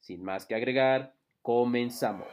Sin más que agregar, comenzamos.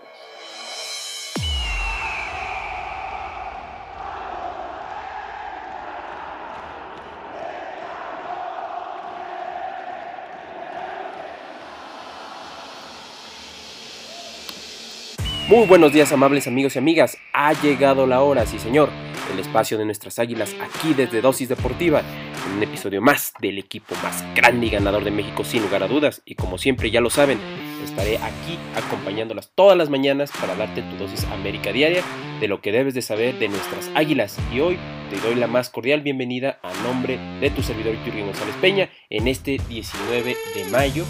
Muy buenos días amables amigos y amigas, ha llegado la hora, sí señor, el espacio de nuestras águilas aquí desde Dosis Deportiva, en un episodio más del equipo más grande y ganador de México sin lugar a dudas, y como siempre ya lo saben, estaré aquí acompañándolas todas las mañanas para darte tu dosis América Diaria de lo que debes de saber de nuestras águilas, y hoy te doy la más cordial bienvenida a nombre de tu servidor Iturri González Peña en este 19 de mayo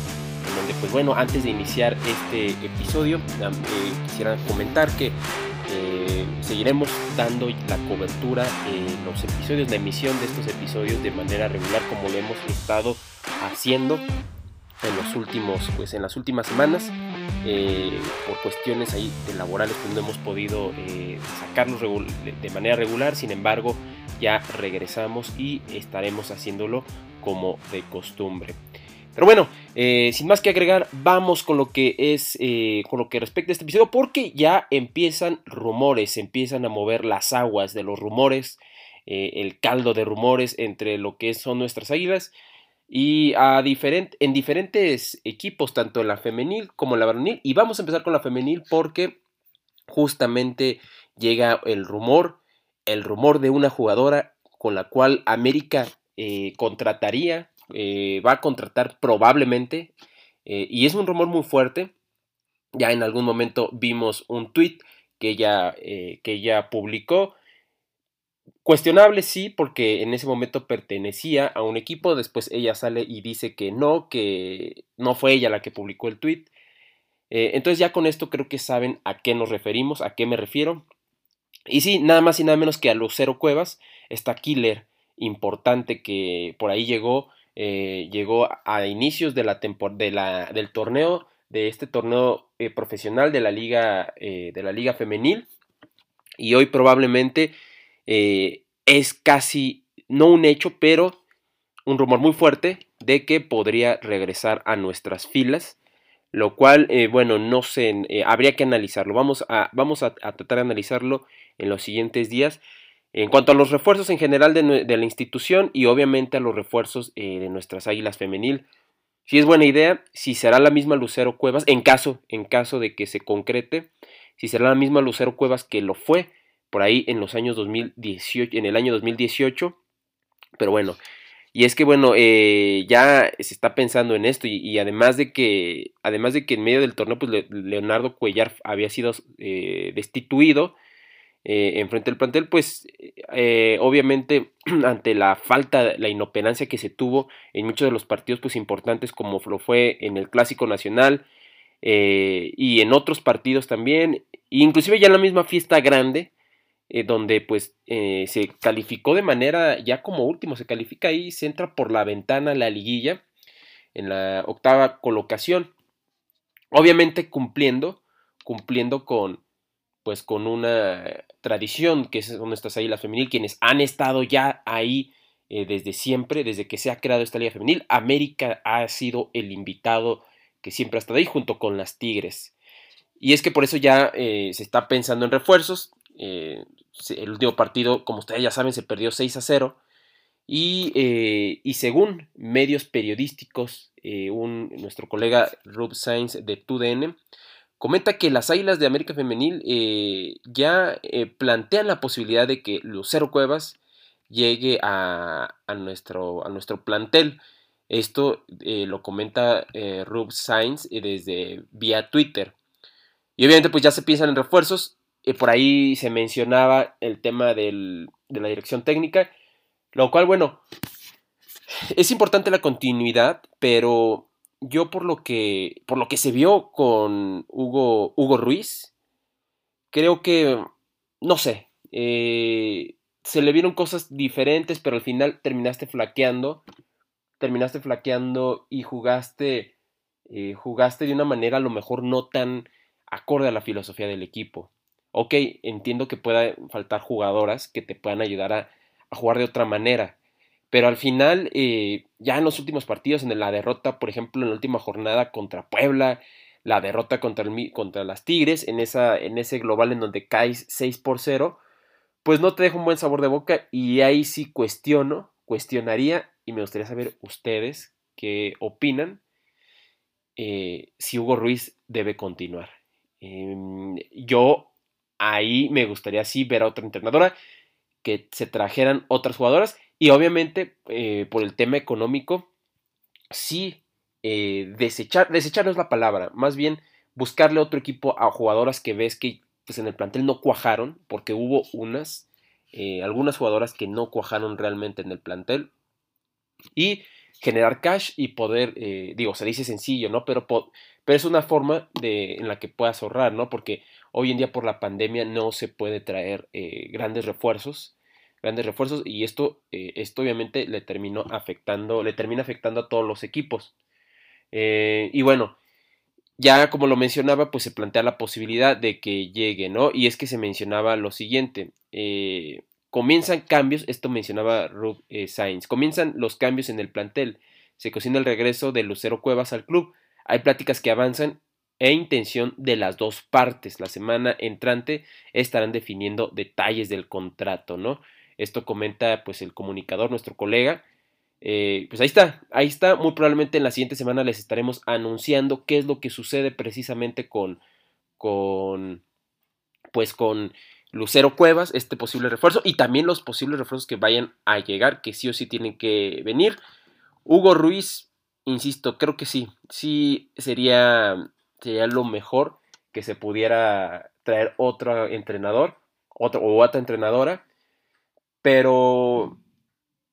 donde pues bueno, antes de iniciar este episodio, eh, quisiera comentar que eh, seguiremos dando la cobertura en los episodios, la emisión de estos episodios de manera regular como lo hemos estado haciendo en los últimos, pues en las últimas semanas. Eh, por cuestiones ahí laborales pues no hemos podido sacarlos de manera regular, sin embargo ya regresamos y estaremos haciéndolo como de costumbre. Pero bueno, eh, sin más que agregar, vamos con lo que es, eh, con lo que respecta a este episodio, porque ya empiezan rumores, empiezan a mover las aguas de los rumores, eh, el caldo de rumores entre lo que son nuestras águilas y a en diferentes equipos, tanto en la femenil como en la varonil. Y vamos a empezar con la femenil porque justamente llega el rumor, el rumor de una jugadora con la cual América contrataría eh, va a contratar probablemente, eh, y es un rumor muy fuerte. Ya en algún momento vimos un tweet que ella, eh, que ella publicó. Cuestionable sí, porque en ese momento pertenecía a un equipo, después ella sale y dice que no, que no fue ella la que publicó el tweet. entonces ya con esto creo que saben a qué nos referimos, a qué me refiero. Y sí, nada más y nada menos que a Lucero Cuevas, esta killer importante que por ahí llegó eh, llegó a inicios de la de del torneo, de este torneo eh, profesional de la liga, eh, de la liga femenil. Y hoy probablemente es casi, no un hecho, pero un rumor muy fuerte de que podría regresar a nuestras filas. Lo cual, bueno, no sé, habría que analizarlo. Vamos a, vamos a tratar de analizarlo en los siguientes días. En cuanto a los refuerzos en general de, la institución y obviamente a los refuerzos eh, de nuestras águilas femenil, si es buena idea, si será la misma Lucero Cuevas, en caso, en caso de que se concrete, si será la misma Lucero Cuevas que lo fue por ahí en los años 2018, en el año 2018, pero bueno, y es que bueno, eh, ya se está pensando en esto y, además de que, además de que en medio del torneo, pues Leonardo Cuellar había sido eh, destituido, eh, enfrente del plantel, pues eh, obviamente ante la falta, la inoperancia que se tuvo en muchos de los partidos pues importantes como lo fue en el Clásico Nacional eh, y en otros partidos también, inclusive ya en la misma fiesta grande, donde pues se calificó de manera ya como último, se califica ahí, se entra por la ventana la liguilla en la octava colocación, obviamente cumpliendo, cumpliendo con, pues con una tradición que son estas águilas femenil, quienes han estado ya ahí eh, desde siempre, desde que se ha creado esta liga femenil. América ha sido el invitado que siempre ha estado ahí junto con las Tigres. Y es que por eso ya eh, se está pensando en refuerzos. Eh, el último partido, como ustedes ya saben, se perdió 6 a 0. Y, según medios periodísticos, un, nuestro colega Rob Sainz de TUDN comenta que las Águilas de América Femenil eh, ya eh, plantean la posibilidad de que Lucero Cuevas llegue a, nuestro, a nuestro plantel. Esto eh, lo comenta Rub Sainz desde vía Twitter. Y obviamente pues ya se piensan en refuerzos. por ahí se mencionaba el tema de la dirección técnica. Lo cual, bueno, es importante la continuidad, pero yo por lo que, por lo que se vio con Hugo, Hugo Ruiz, creo que, no sé, eh, se le vieron cosas diferentes, pero al final terminaste flaqueando, terminaste flaqueando y jugaste, eh, jugaste de una manera a lo mejor no tan acorde a la filosofía del equipo. Ok, entiendo que pueda faltar jugadoras que te puedan ayudar a, jugar de otra manera, pero al final, eh, ya en los últimos partidos, en la derrota, por ejemplo, en la última jornada contra Puebla, la derrota contra, contra las Tigres, en, esa, en ese global en donde caes 6 por 0, pues no te deja un buen sabor de boca y ahí sí cuestiono, cuestionaría y me gustaría saber ustedes qué opinan eh, si Hugo Ruiz debe continuar. Em, yo ahí me gustaría sí ver a otra entrenadora, que se trajeran otras jugadoras y obviamente eh, por el tema económico, sí eh, desechar, desechar no es la palabra, más bien buscarle otro equipo a jugadoras que ves que pues, en el plantel no cuajaron, porque hubo unas, eh, algunas jugadoras que no cuajaron realmente en el plantel y generar cash y poder, digo, se dice sencillo, ¿no? Pero, pero es una forma de, en la que puedas ahorrar, ¿no? Porque Hoy en día por la pandemia no se puede traer grandes refuerzos, grandes refuerzos y esto, eh, esto obviamente le terminó afectando, le termina afectando a todos los equipos. Eh, y bueno, ya como lo mencionaba, pues se plantea la posibilidad de que llegue, ¿no? Y es que se mencionaba lo siguiente, comienzan cambios, esto mencionaba Rub Sainz, comienzan los cambios en el plantel, se cocina el regreso de Lucero Cuevas al club, hay pláticas que avanzan e intención de las dos partes. La semana entrante estarán definiendo detalles del contrato, ¿no? Esto comenta pues el comunicador, nuestro colega. Eh, pues ahí está, ahí está. Muy probablemente en la siguiente semana les estaremos anunciando qué es lo que sucede precisamente con, con, pues con Lucero Cuevas, este posible refuerzo y también los posibles refuerzos que vayan a llegar, que sí o sí tienen que venir. Hugo Ruiz, insisto, creo que sí, sí sería sería lo mejor que se pudiera traer otro entrenador otro, o otra entrenadora. Pero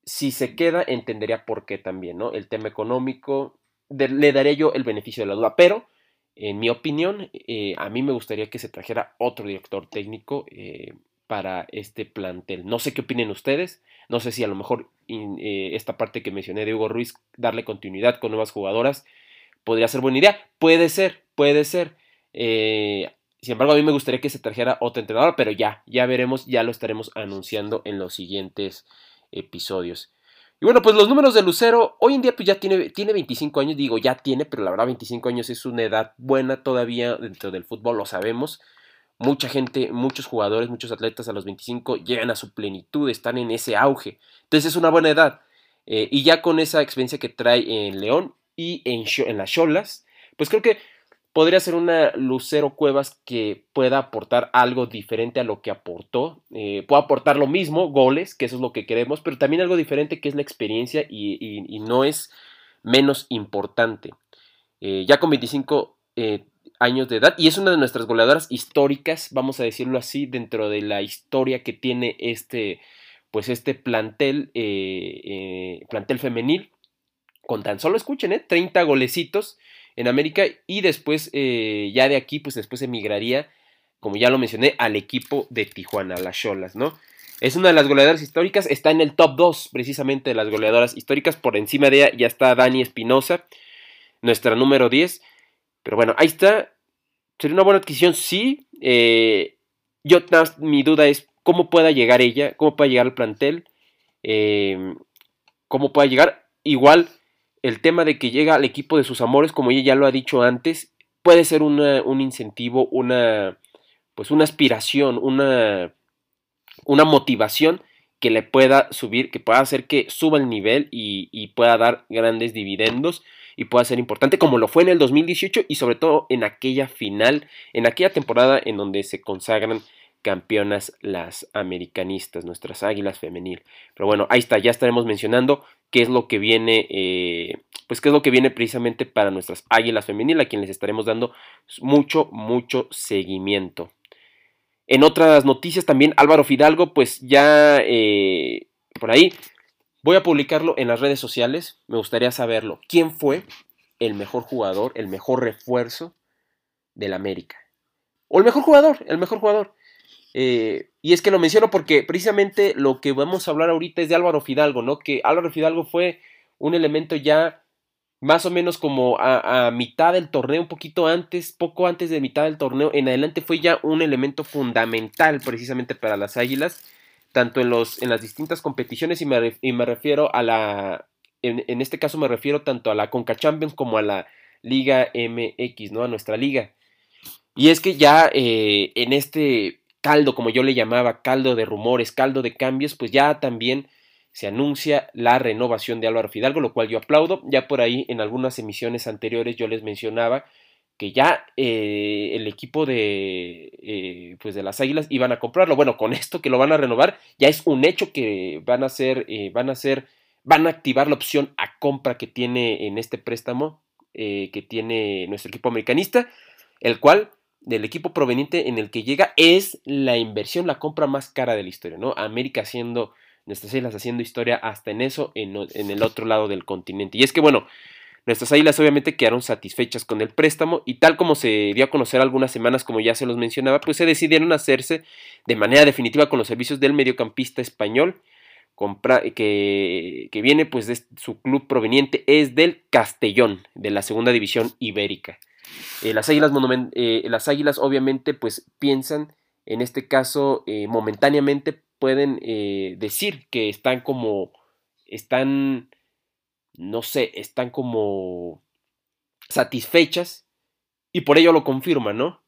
si se queda, entendería por qué también, ¿no? El tema económico, le daré yo el beneficio de la duda. Pero, en mi opinión, eh, a mí me gustaría que se trajera otro director técnico eh, para este plantel. No sé qué opinen ustedes. No sé si a lo mejor eh, esta parte que mencioné de Hugo Ruiz, darle continuidad con nuevas jugadoras, podría ser buena idea. Puede ser, puede ser. Sin embargo, a mí me gustaría que se trajera otro entrenador, pero ya, ya veremos, ya lo estaremos anunciando en los siguientes episodios. Y bueno, pues los números de Lucero, hoy en día pues ya tiene, tiene 25 años, digo ya tiene, pero la verdad 25 años es una edad buena todavía dentro del fútbol, lo sabemos. Mucha gente, muchos jugadores, muchos atletas a los 25 llegan a su plenitud, están en ese auge. Entonces es una buena edad. Eh, y ya con esa experiencia que trae en León y en, en las Cholas, pues creo que podría ser una Lucero Cuevas que pueda aportar algo diferente a lo que aportó. Eh, puede aportar lo mismo, goles, que eso es lo que queremos, pero también algo diferente que es la experiencia y, no es menos importante. Eh, ya con 25 eh, años de edad y es una de nuestras goleadoras históricas, vamos a decirlo así, dentro de la historia que tiene este, pues este plantel, plantel femenil. Con tan solo escuchen, 30 golecitos en América y después eh, ya de aquí pues después emigraría como ya lo mencioné al equipo de Tijuana, las Cholas, ¿no? Es una de las goleadoras históricas, está en el top 2 precisamente de las goleadoras históricas, por encima de ella ya está Dani Espinosa, nuestra número 10, pero bueno, ahí está, sería una buena adquisición, sí, eh, yo mi duda es cómo pueda llegar ella, cómo pueda llegar al plantel, eh, cómo pueda llegar, igual el tema de que llega al equipo de sus amores, como ella ya lo ha dicho antes, puede ser un incentivo, una, pues una aspiración, una, una motivación que le pueda subir, que pueda hacer que suba el nivel y, y, pueda dar grandes dividendos y pueda ser importante como lo fue en el 2018 y sobre todo en aquella final, en aquella temporada en donde se consagran campeonas las americanistas, nuestras águilas femenil. Pero bueno, ahí está, ya estaremos mencionando qué es lo que viene, eh, pues qué es lo que viene precisamente para nuestras águilas femenil, a quien les estaremos dando mucho, mucho seguimiento. En otras noticias también Álvaro Fidalgo, pues ya eh, por ahí voy a publicarlo en las redes sociales, me gustaría saberlo. ¿Quién fue el mejor jugador, el mejor refuerzo del América. O el mejor jugador, el mejor jugador. Eh, y es que lo menciono porque precisamente lo que vamos a hablar ahorita es de Álvaro Fidalgo, ¿no? Que Álvaro Fidalgo fue un elemento ya más o menos como a, mitad del torneo, un poquito antes, poco antes de mitad del torneo, en adelante fue ya un elemento fundamental precisamente para las Águilas, tanto en, los, en las distintas competiciones y me, refiero a la, en, este caso me refiero tanto a la Conca Champions como a la Liga MX, ¿no? A nuestra liga. Y es que ya eh, en este caldo, como yo le llamaba, caldo de rumores, caldo de cambios, pues ya también se anuncia la renovación de Álvaro Fidalgo, lo cual yo aplaudo. Ya por ahí en algunas emisiones anteriores yo les mencionaba que ya eh, el equipo de, eh, pues de las Águilas iban a comprarlo. Bueno, con esto que lo van a renovar, ya es un hecho que van a ser, eh, van a ser, van a activar la opción a compra que tiene en este préstamo que tiene nuestro equipo americanista, el cual del equipo proveniente en el que llega es la inversión, la compra más cara de la historia, ¿no? América haciendo, nuestras islas haciendo historia hasta en eso, en, el otro lado del continente. Y es que, bueno, nuestras águilas obviamente quedaron satisfechas con el préstamo y tal como se dio a conocer algunas semanas, como ya se los mencionaba, pues se decidieron hacerse de manera definitiva con los servicios del mediocampista español, que, que viene pues de su club proveniente, es del Castellón, de la segunda división ibérica. Eh, las, águilas eh, las águilas obviamente pues piensan, en este caso eh, momentáneamente pueden decir que están como, están, no sé, están como satisfechas y por ello lo confirman, ¿no?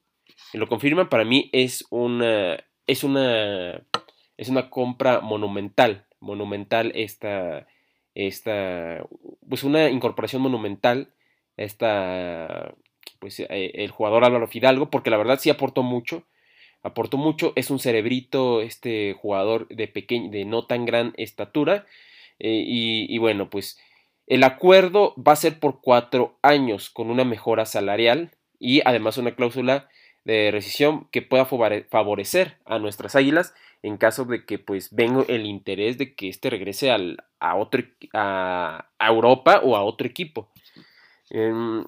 Lo confirman para mí es una, es una, es una compra monumental, monumental esta, esta, pues una incorporación monumental, esta pues, eh, el jugador Álvaro Fidalgo, porque la verdad sí aportó mucho. Aportó mucho, es un cerebrito, este jugador de pequeño, de no tan gran estatura. Eh, y, bueno, pues el acuerdo va a ser por cuatro años con una mejora salarial y además una cláusula de rescisión que pueda favorecer a nuestras águilas en caso de que pues venga el interés de que éste regrese al, a, otro, a, Europa o a otro equipo. Em,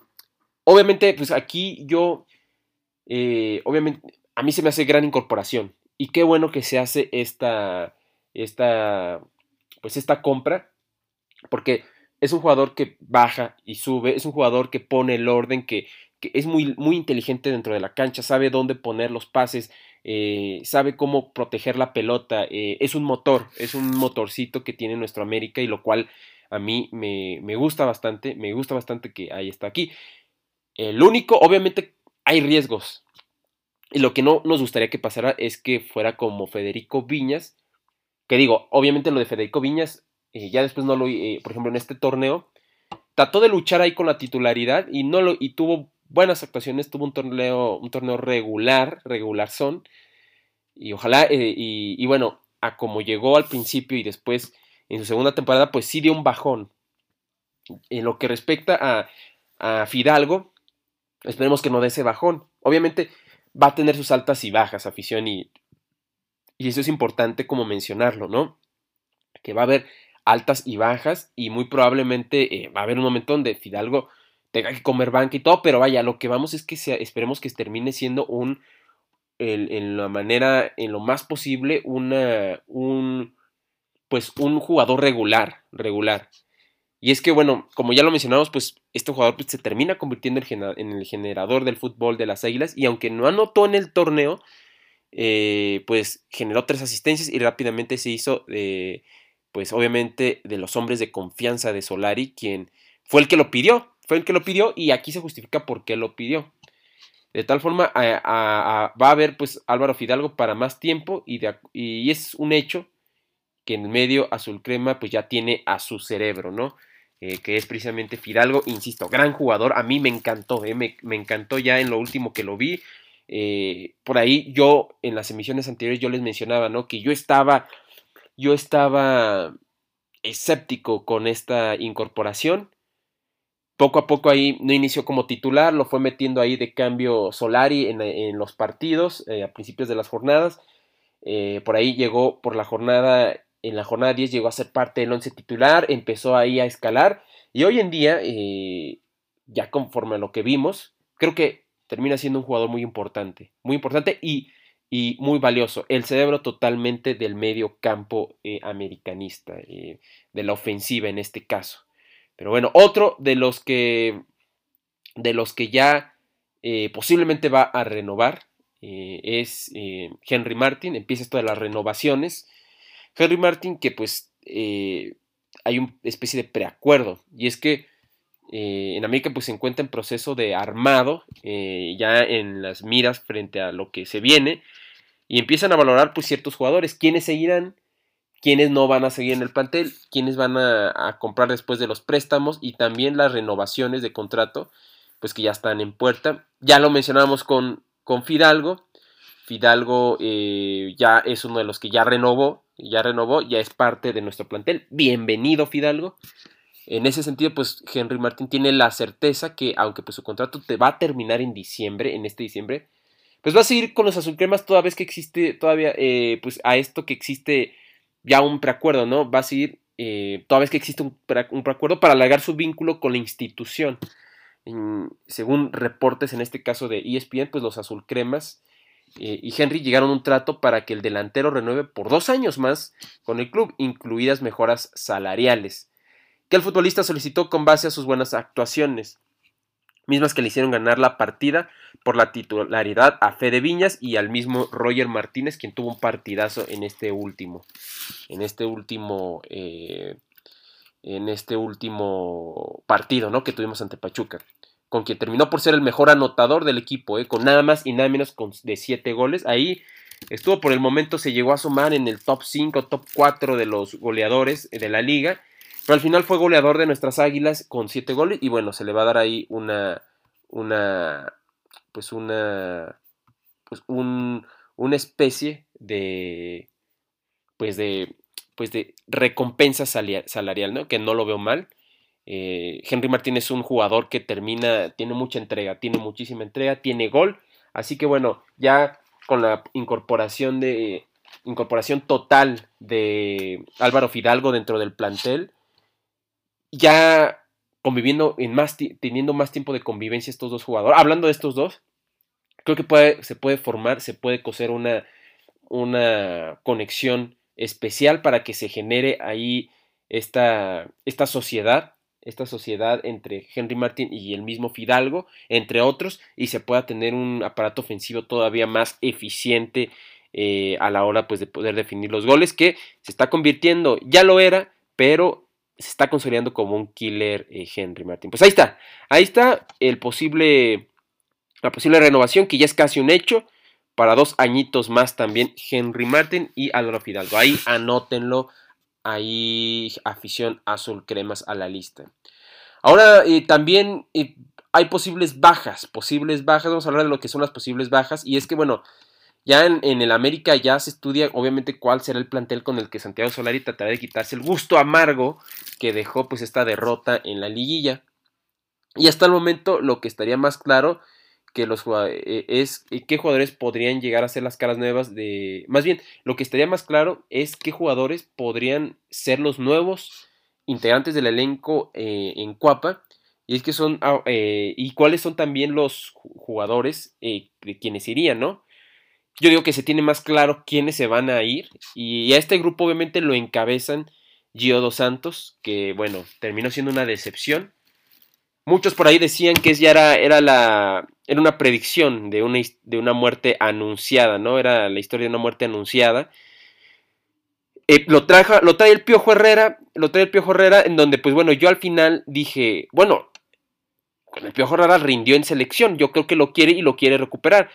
Obviamente, pues aquí yo, eh, obviamente, a mí se me hace gran incorporación. Y qué bueno que se hace esta, esta, pues esta compra, porque es un jugador que baja y sube, es un jugador que pone el orden, que, es muy, muy inteligente dentro de la cancha, sabe dónde poner los pases, eh, sabe cómo proteger la pelota, eh, es un motor, es un motorcito que tiene nuestro América y lo cual a mí me, me gusta bastante, me gusta bastante que ahí está aquí. El único, obviamente, hay riesgos. Y lo que no nos gustaría que pasara es que fuera como Federico Viñas. Que digo, obviamente lo de Federico Viñas, eh, ya después no lo, eh, por ejemplo, en este torneo, trató de luchar ahí con la titularidad y no lo, y tuvo buenas actuaciones, tuvo un torneo, un torneo regular, regular son. Y ojalá, eh, y, y, bueno, a como llegó al principio y después en su segunda temporada, pues sí dio un bajón. En lo que respecta a, a Fidalgo, Esperemos que no dé ese bajón. Obviamente va a tener sus altas y bajas, afición, y, y eso es importante como mencionarlo, ¿no? Que va a haber altas y bajas y muy probablemente eh, va a haber un momento donde Fidalgo tenga que comer banca y todo, pero vaya, lo que vamos es que sea, esperemos que termine siendo un, en la manera, en lo más posible, una, un, pues un jugador regular, regular. Y es que, bueno, como ya lo mencionamos, pues este jugador pues, se termina convirtiendo en el generador del fútbol de las Águilas y aunque no anotó en el torneo, eh, pues generó tres asistencias y rápidamente se hizo, pues obviamente, de los hombres de confianza de Solari, quien fue el que lo pidió, fue el que lo pidió y aquí se justifica por qué lo pidió. De tal forma, va a haber pues Álvaro Fidalgo para más tiempo y, es un hecho que en medio azul crema pues ya tiene a su cerebro, ¿no? Eh, que es precisamente Fidalgo, insisto, gran jugador, a mí me encantó, eh, me, encantó ya en lo último que lo vi. Eh, por ahí yo en las emisiones anteriores yo les mencionaba, ¿no? Que yo estaba, yo estaba escéptico con esta incorporación. Poco a poco ahí no inició como titular, lo fue metiendo ahí de cambio Solari en, los partidos a principios de las jornadas. por ahí llegó por la jornada en la jornada 10 llegó a ser parte del once titular, empezó ahí a escalar y hoy en día, eh, ya conforme a lo que vimos, creo que termina siendo un jugador muy importante, muy importante y, y muy valioso. El cerebro totalmente del medio campo eh, americanista, eh, de la ofensiva en este caso. Pero bueno, otro de los que, de los que ya posiblemente va a renovar es Henry Martin. Empieza esto de las renovaciones. Henry Martin que pues hay una especie de preacuerdo y es que eh, en América pues se encuentra en proceso de armado, eh, ya en las miras frente a lo que se viene, y empiezan a valorar pues ciertos jugadores, quiénes seguirán, quiénes no van a seguir en el plantel, quiénes van a, comprar después de los préstamos y también las renovaciones de contrato, pues que ya están en puerta. Ya lo mencionábamos con, con Fidalgo, Fidalgo eh, ya es uno de los que ya renovó, ya renovó, ya es parte de nuestro plantel. Bienvenido Fidalgo. En ese sentido, pues Henry Martin tiene la certeza que, aunque pues, su contrato te va a terminar en diciembre, en este diciembre, pues va a seguir con los azulcremas toda vez que existe, todavía, eh, pues a esto que existe ya un preacuerdo, ¿no? Va a seguir eh, toda vez que existe un, preacuerdo para alargar su vínculo con la institución. según reportes en este caso de ESPN, pues los azulcremas eh, y Henry llegaron a un trato para que el delantero renueve por dos años más con el club, incluidas mejoras salariales que el futbolista solicitó con base a sus buenas actuaciones, mismas que le hicieron ganar la partida por la titularidad a Fede Viñas y al mismo Roger Martínez, quien tuvo un partidazo en este último, en este último, eh, en este último partido, ¿no? Que tuvimos ante Pachuca, con quien terminó por ser el mejor anotador del equipo, ¿eh? con nada más y nada menos de 7 goles. Ahí estuvo por el momento, se llegó a sumar en el top 5, top 4 de los goleadores de la liga pero al final fue goleador de nuestras águilas con 7 goles. Y bueno, se le va a dar ahí una. Una. Pues una. Pues un, una especie de. Pues de. Pues de recompensa salarial, ¿no? Que no lo veo mal. Eh, Henry Martín es un jugador que termina, tiene mucha entrega, tiene muchísima entrega, tiene gol. Así que bueno, ya con la incorporación de incorporación total de Álvaro Fidalgo dentro del plantel, ya conviviendo en más, teniendo más tiempo de convivencia estos dos jugadores, hablando de estos dos, creo que se puede formar, se puede coser una, una conexión especial para que se genere ahí esta, esta sociedad, esta sociedad entre Henry Martin y el mismo Fidalgo, entre otros, y se pueda tener un aparato ofensivo todavía más eficiente eh, a la hora pues, de poder definir los goles, que se está convirtiendo, ya lo era, pero se está consolidando como un killer eh, Henry Martin. Pues ahí está, ahí está el posible, la posible renovación que ya es casi un hecho. Para dos añitos más también Henry Martin y Álvaro Fidalgo. Ahí anótenlo. Ahí afición azul cremas a la lista. Ahora eh, también eh, hay posibles bajas. Posibles bajas. Vamos a hablar de lo que son las posibles bajas. Y es que bueno, ya en, el América ya se estudia obviamente cuál será el plantel con el que Santiago Solari tratará de quitarse el gusto amargo que dejó pues esta derrota en la liguilla. Y hasta el momento lo que estaría más claro que los eh, es eh, qué jugadores podrían llegar a ser las caras nuevas de más bien lo que estaría más claro es qué jugadores podrían ser los nuevos integrantes del elenco eh, en Cuapa y es que son ah, y cuáles son también los jugadores de quienes irían no yo digo que se tiene más claro quiénes se van a ir. Y a este grupo obviamente lo encabezan Gio dos Santos, que bueno, terminó siendo una decepción. Muchos por ahí decían que ya era, era, la, era una predicción de una, de una muerte anunciada, ¿no? Era la historia de una muerte anunciada. Eh, lo, traja, lo trae el Piojo Herrera, lo trae el Piojo Herrera, en donde, pues bueno, yo al final dije, bueno, el Piojo Herrera rindió en selección, yo creo que lo quiere y lo quiere recuperar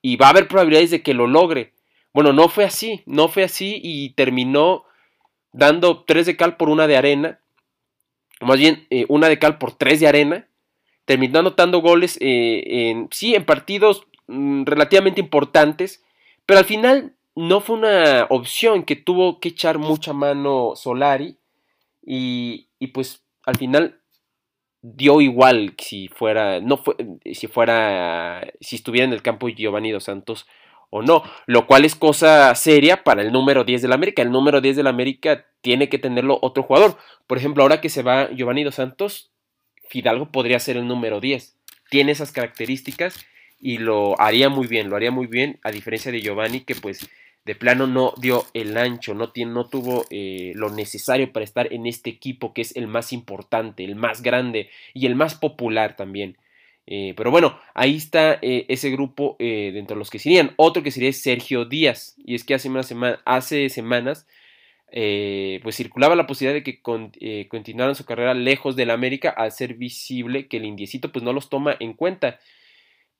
y va a haber probabilidades de que lo logre. Bueno, no fue así, no fue así y terminó dando tres de cal por una de arena, más bien eh, una de cal por tres de arena, terminó anotando goles eh, en, sí, en partidos mm, relativamente importantes, pero al final no fue una opción que tuvo que echar mucha mano Solari y, y pues al final dio igual si fuera, no fue, si fuera, si estuviera en el campo Giovanni Dos Santos o no, lo cual es cosa seria para el número 10 del América. El número 10 del América tiene que tenerlo otro jugador. Por ejemplo, ahora que se va Giovanni Dos Santos, Fidalgo podría ser el número 10. Tiene esas características y lo haría muy bien, lo haría muy bien, a diferencia de Giovanni, que pues de plano no dio el ancho, no, tiene, no tuvo eh, lo necesario para estar en este equipo que es el más importante, el más grande y el más popular también. Eh, pero bueno, ahí está eh, ese grupo dentro de los que serían. Otro que sería Sergio Díaz. Y es que hace, una hace semanas pues circulaba la posibilidad de que continuaran su carrera lejos del América al ser visible que el indiecito pues no los toma en cuenta.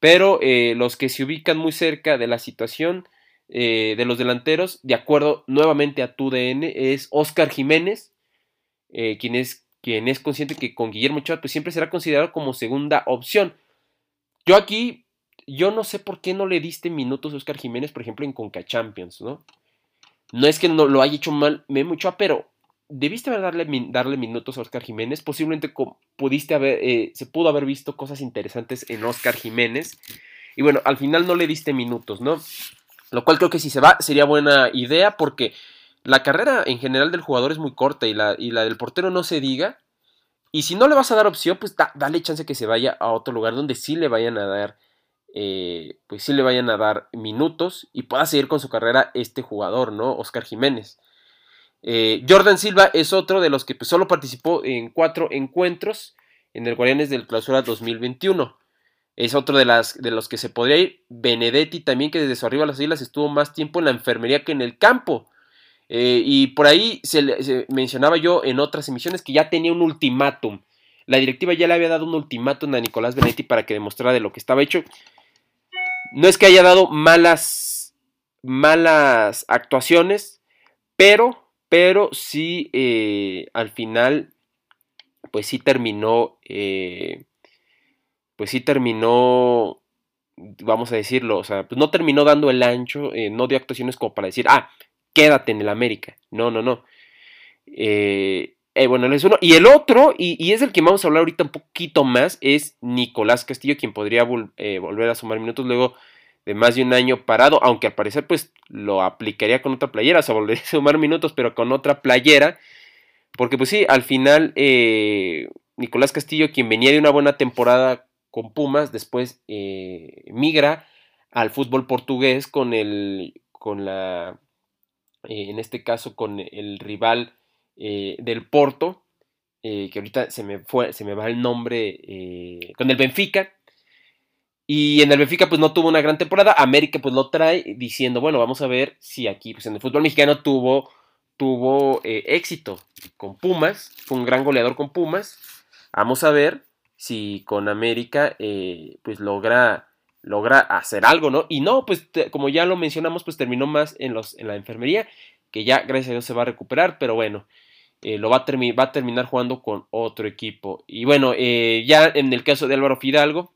Pero los que se ubican muy cerca de la situación eh, de los delanteros, de acuerdo nuevamente a tu DN, es Oscar Jiménez, eh, quien, es, quien es consciente que con Guillermo Ochoa pues siempre será considerado como segunda opción. Yo aquí, yo no sé por qué no le diste minutos a Oscar Jiménez, por ejemplo, en Conca Champions, ¿no? No es que no lo haya hecho mal Memo Ochoa, pero debiste darle, darle minutos a Oscar Jiménez. Posiblemente pudiste haber, eh, se pudo haber visto cosas interesantes en Oscar Jiménez. Y bueno, al final no le diste minutos, ¿no? Lo cual creo que si se va sería buena idea porque la carrera en general del jugador es muy corta y la, y la del portero no se diga. Y si no le vas a dar opción, pues dale chance que se vaya a otro lugar donde sí le vayan a dar, eh, pues sí le vayan a dar minutos y pueda seguir con su carrera este jugador, ¿no? Oscar Jiménez. Eh, Jordan Silva es otro de los que pues, solo participó en cuatro encuentros en el Guardianes del Clausura 2021 es otro de, las, de los que se podría ir. Benedetti también, que desde su arriba a las islas estuvo más tiempo en la enfermería que en el campo. Eh, y por ahí se, mencionaba yo en otras emisiones que ya tenía un ultimátum. La directiva ya le había dado un ultimátum a Nicolás Benedetti para que demostrara de lo que estaba hecho. No es que haya dado malas, malas actuaciones, pero, pero sí eh, al final, pues sí terminó eh, pues sí terminó, vamos a decirlo, o sea, pues no terminó dando el ancho, no dio actuaciones como para decir, ah, quédate en el América. No, no, no. Eh, eh, bueno, es uno. Y el otro, y, es el que vamos a hablar ahorita un poquito más, es Nicolás Castillo, quien podría volver a sumar minutos luego de más de un año parado, aunque al parecer pues lo aplicaría con otra playera, o sea, volvería a sumar minutos, pero con otra playera, porque pues sí, al final Nicolás Castillo, quien venía de una buena temporada con Pumas, después eh, migra al fútbol portugués con el, con la, eh, en este caso con el rival eh, del Porto, que ahorita se me, fue, se me va el nombre, con el Benfica, y en el Benfica pues no tuvo una gran temporada, América pues lo trae diciendo, bueno, vamos a ver si aquí pues en el fútbol mexicano tuvo, tuvo éxito con Pumas, fue un gran goleador con Pumas, vamos a ver si con América eh, pues logra, logra hacer algo, ¿no? Y no, pues como ya lo mencionamos, pues terminó más en, los, en la enfermería, que ya gracias a Dios se va a recuperar, pero bueno, eh, lo va a, va a, terminar jugando con otro equipo. Y bueno, eh, ya en el caso de Álvaro Fidalgo,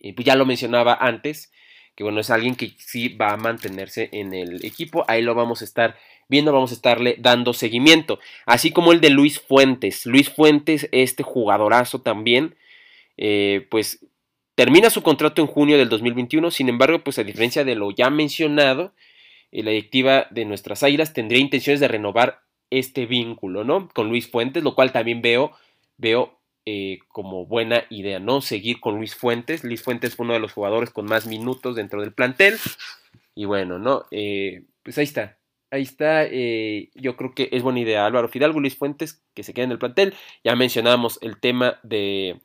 pues ya lo mencionaba antes, que bueno, es alguien que sí va a mantenerse en el equipo, ahí lo vamos a estar viendo, vamos a estarle dando seguimiento. Así como el de Luis Fuentes. Luis Fuentes, este jugadorazo también, eh, pues termina su contrato en junio del 2021. Sin embargo, pues a diferencia de lo ya mencionado, eh, la directiva de nuestras águilas tendría intenciones de renovar este vínculo, ¿no? Con Luis Fuentes, lo cual también veo, veo eh, como buena idea, ¿no? Seguir con Luis Fuentes. Luis Fuentes fue uno de los jugadores con más minutos dentro del plantel. Y bueno, ¿no? pues ahí está ahí está, eh, yo creo que es buena idea. Álvaro Fidalgo, Luis Fuentes, que se queden en el plantel. Ya mencionamos el tema de,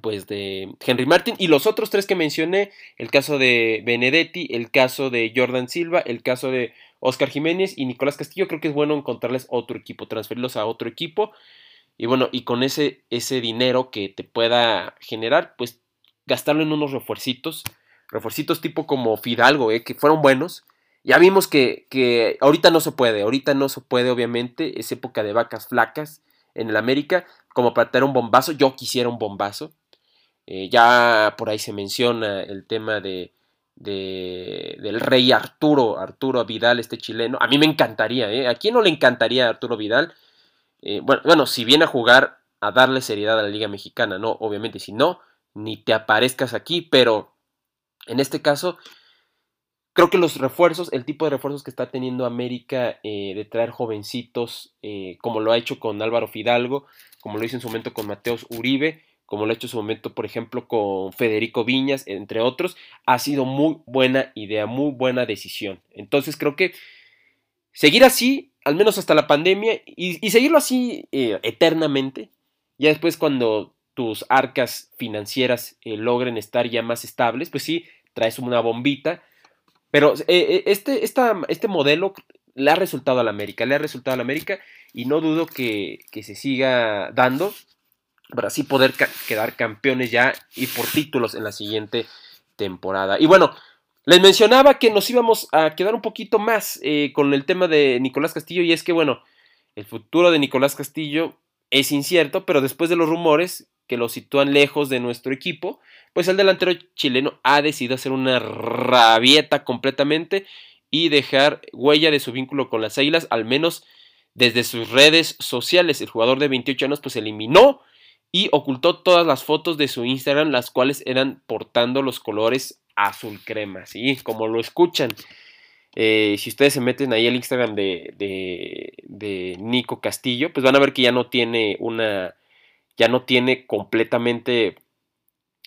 pues, de Henry Martin. Y los otros tres que mencioné, el caso de Benedetti, el caso de Jordan Silva, el caso de Oscar Jiménez y Nicolás Castillo, creo que es bueno encontrarles otro equipo, transferirlos a otro equipo. Y bueno, y con ese, ese dinero que te pueda generar, pues gastarlo en unos refuercitos. Refuercitos tipo como Fidalgo, eh, que fueron buenos ya vimos que, que, ahorita no se puede, ahorita no se puede, obviamente, es época de vacas flacas en el América, como para tener un bombazo, yo quisiera un bombazo. Eh, ya por ahí se menciona el tema de, de, del rey Arturo, Arturo Vidal, este chileno. A mí me encantaría, ¿eh? ¿A quién no le encantaría Arturo Vidal? Eh, bueno, bueno, si viene a jugar, a darle seriedad a la Liga Mexicana, no, obviamente, si no, ni te aparezcas aquí, pero en este caso creo que los refuerzos, el tipo de refuerzos que está teniendo América eh, de traer jovencitos, como lo ha hecho con Álvaro Fidalgo, como lo hizo en su momento con Mateos Uribe, como lo ha hecho en su momento, por ejemplo, con Federico Viñas, entre otros, ha sido muy buena idea, muy buena decisión. Entonces creo que seguir así, al menos hasta la pandemia, y, seguirlo así eh, eternamente, ya después cuando tus arcas financieras eh, logren estar ya más estables, pues sí, traes una bombita. Pero eh, este, este modelo le ha resultado a la América, le ha resultado a la América y no dudo que, que se siga dando para así poder quedar campeones ya y por títulos en la siguiente temporada. Y bueno, les mencionaba que nos íbamos a quedar un poquito más eh, con el tema de Nicolás Castillo y es que bueno, el futuro de Nicolás Castillo es incierto, pero después de los rumores que lo sitúan lejos de nuestro equipo, pues el delantero chileno ha decidido hacer una rabieta completamente y dejar huella de su vínculo con las Águilas, al menos desde sus redes sociales. El jugador de 28 años pues eliminó y ocultó todas las fotos de su Instagram, las cuales eran portando los colores azul crema, ¿sí? Como lo escuchan. Eh, si ustedes se meten ahí al Instagram de, de, Nico Castillo, pues van a ver que ya no tiene una, ya no tiene completamente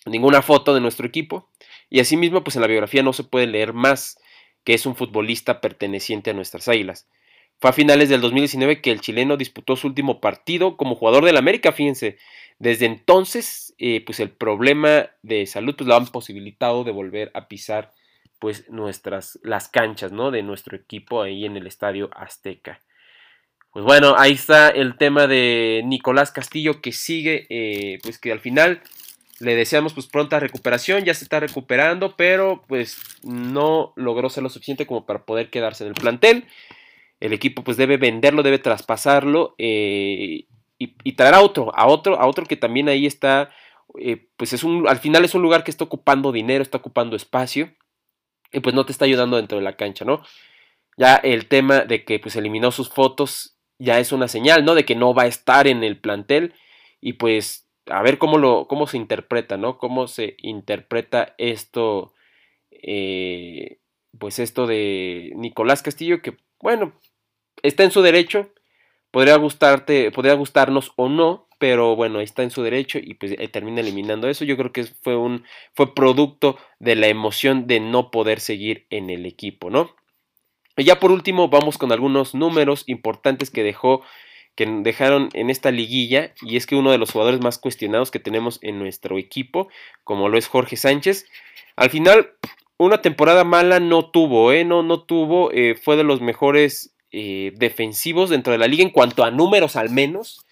ninguna foto de nuestro equipo. Y asimismo, pues en la biografía no se puede leer más que es un futbolista perteneciente a nuestras águilas. Fue a finales del 2019 que el chileno disputó su último partido como jugador del América, fíjense. Desde entonces, eh, pues el problema de salud pues lo han posibilitado de volver a pisar pues nuestras, las canchas, ¿no? De nuestro equipo ahí en el Estadio Azteca. Pues bueno, ahí está el tema de Nicolás Castillo que sigue, eh, pues que al final le deseamos pues pronta recuperación, ya se está recuperando, pero pues no logró ser lo suficiente como para poder quedarse en el plantel el equipo pues debe venderlo, debe traspasarlo eh, y, traer a otro, a otro, a otro que también ahí está, eh, pues es un, al final es un lugar que está ocupando dinero, está ocupando espacio y pues no te está ayudando dentro de la cancha, ¿no? Ya el tema de que pues eliminó sus fotos ya es una señal, ¿no? De que no va a estar en el plantel y pues a ver cómo lo, cómo se interpreta, ¿no? Cómo se interpreta esto, eh, pues esto de Nicolás Castillo que bueno, está en su derecho, podría gustarte, podría gustarnos o no, pero bueno, está en su derecho y pues eh, termina eliminando eso. Yo creo que fue un fue producto de la emoción de no poder seguir en el equipo, ¿no? Y ya por último vamos con algunos números importantes que dejó que dejaron en esta liguilla y es que uno de los jugadores más cuestionados que tenemos en nuestro equipo, como lo es Jorge Sánchez, al final una temporada mala no tuvo, ¿eh? No, no tuvo, eh, fue de los mejores eh, defensivos dentro de la liga en cuanto a números al menos.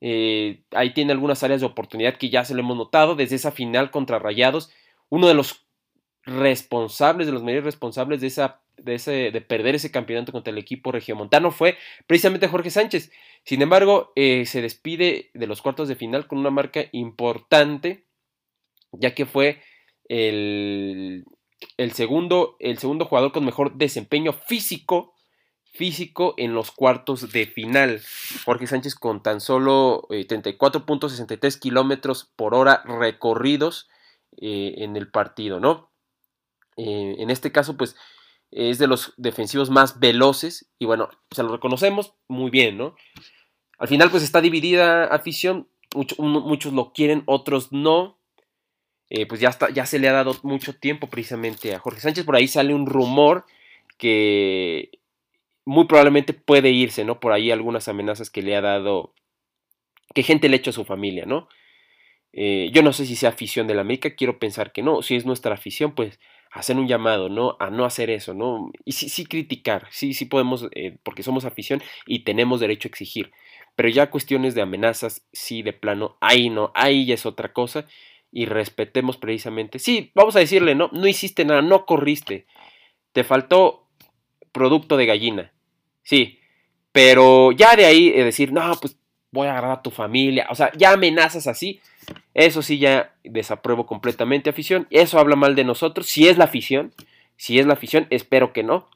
Eh, ahí tiene algunas áreas de oportunidad que ya se lo hemos notado desde esa final contra Rayados. Uno de los responsables, de los mayores responsables de, esa, de, ese, de perder ese campeonato contra el equipo regiomontano fue precisamente Jorge Sánchez. Sin embargo, eh, se despide de los cuartos de final con una marca importante, ya que fue el, el, segundo, el segundo jugador con mejor desempeño físico físico en los cuartos de final. Jorge Sánchez con tan solo 34.63 eh, kilómetros por hora recorridos eh, en el partido, ¿no? Eh, en este caso, pues es de los defensivos más veloces y bueno, se lo reconocemos muy bien, ¿no? Al final, pues está dividida afición, muchos lo quieren, otros no. pues ya, está, ya se le ha dado mucho tiempo precisamente a Jorge Sánchez. Por ahí sale un rumor que muy probablemente puede irse, ¿no? Por ahí algunas amenazas que le ha dado, que gente le ha hecho a su familia, ¿no? Eh, yo no sé si sea afición de la América, quiero pensar que no. Si es nuestra afición, pues hacer un llamado, ¿no? A no hacer eso, ¿no? Y sí, sí criticar, sí, sí podemos, eh, porque somos afición y tenemos derecho a exigir. Pero ya cuestiones de amenazas, sí, de plano, ahí no, ahí ya es otra cosa. Y respetemos precisamente, sí, vamos a decirle, ¿no? No hiciste nada, no corriste. Te faltó producto de gallina. Sí, pero ya de ahí eh, decir, no, pues voy a agarrar a tu familia, o sea, ya amenazas así, eso sí ya desapruebo completamente afición, eso habla mal de nosotros, si es la afición, si es la afición, espero que no,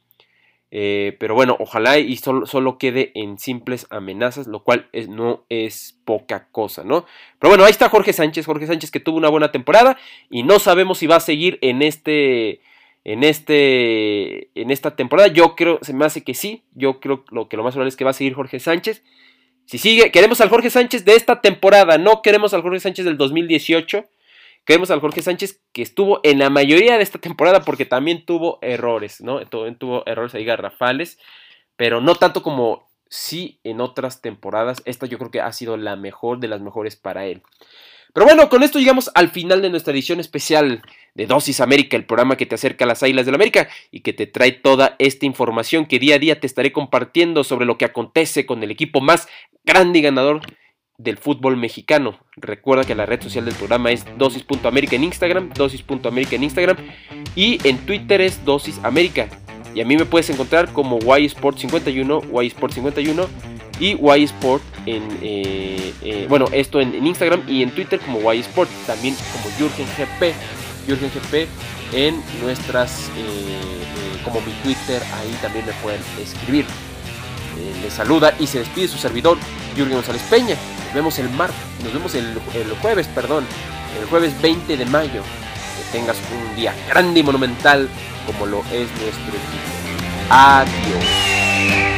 eh, pero bueno, ojalá y solo, quede en simples amenazas, lo cual no es poca cosa, ¿no? Pero bueno, ahí está Jorge Sánchez, Jorge Sánchez que tuvo una buena temporada y no sabemos si va a seguir en este en, este, en esta temporada. Yo creo, se me hace que sí. Yo creo lo que lo más probable es que va a seguir Jorge Sánchez. Si sigue, queremos al Jorge Sánchez de esta temporada, no queremos al Jorge Sánchez del 2018. Queremos al Jorge Sánchez que estuvo en la mayoría de esta temporada porque también tuvo errores, ¿no? También tuvo errores ahí garrafales, pero no tanto como sí en otras temporadas. Esta yo creo que ha sido la mejor de las mejores para él. Pero bueno, con esto llegamos al final de nuestra edición especial de Dosis América, el programa que te acerca a las Águilas del la América y que te trae toda esta información que día a día te estaré compartiendo sobre lo que acontece con el equipo más grande y ganador del fútbol mexicano. Recuerda que la red social del programa es dosis.américa en Instagram, dosis.américa en Instagram y en Twitter es Dosis América. Y a mí me puedes encontrar como YSport51, YSport51 y YSport en, eh, eh, bueno, esto en, Instagram y en Twitter como YSport, también como Jürgen GP, Jürgen GP en nuestras, eh, como mi Twitter, ahí también me pueden escribir. les saluda y se despide su servidor Jürgen González Peña. Nos vemos el mar, nos vemos el, el jueves, perdón, el jueves 20 de mayo. Que tengas un día grande y monumental como lo es nuestro equipo. Adiós.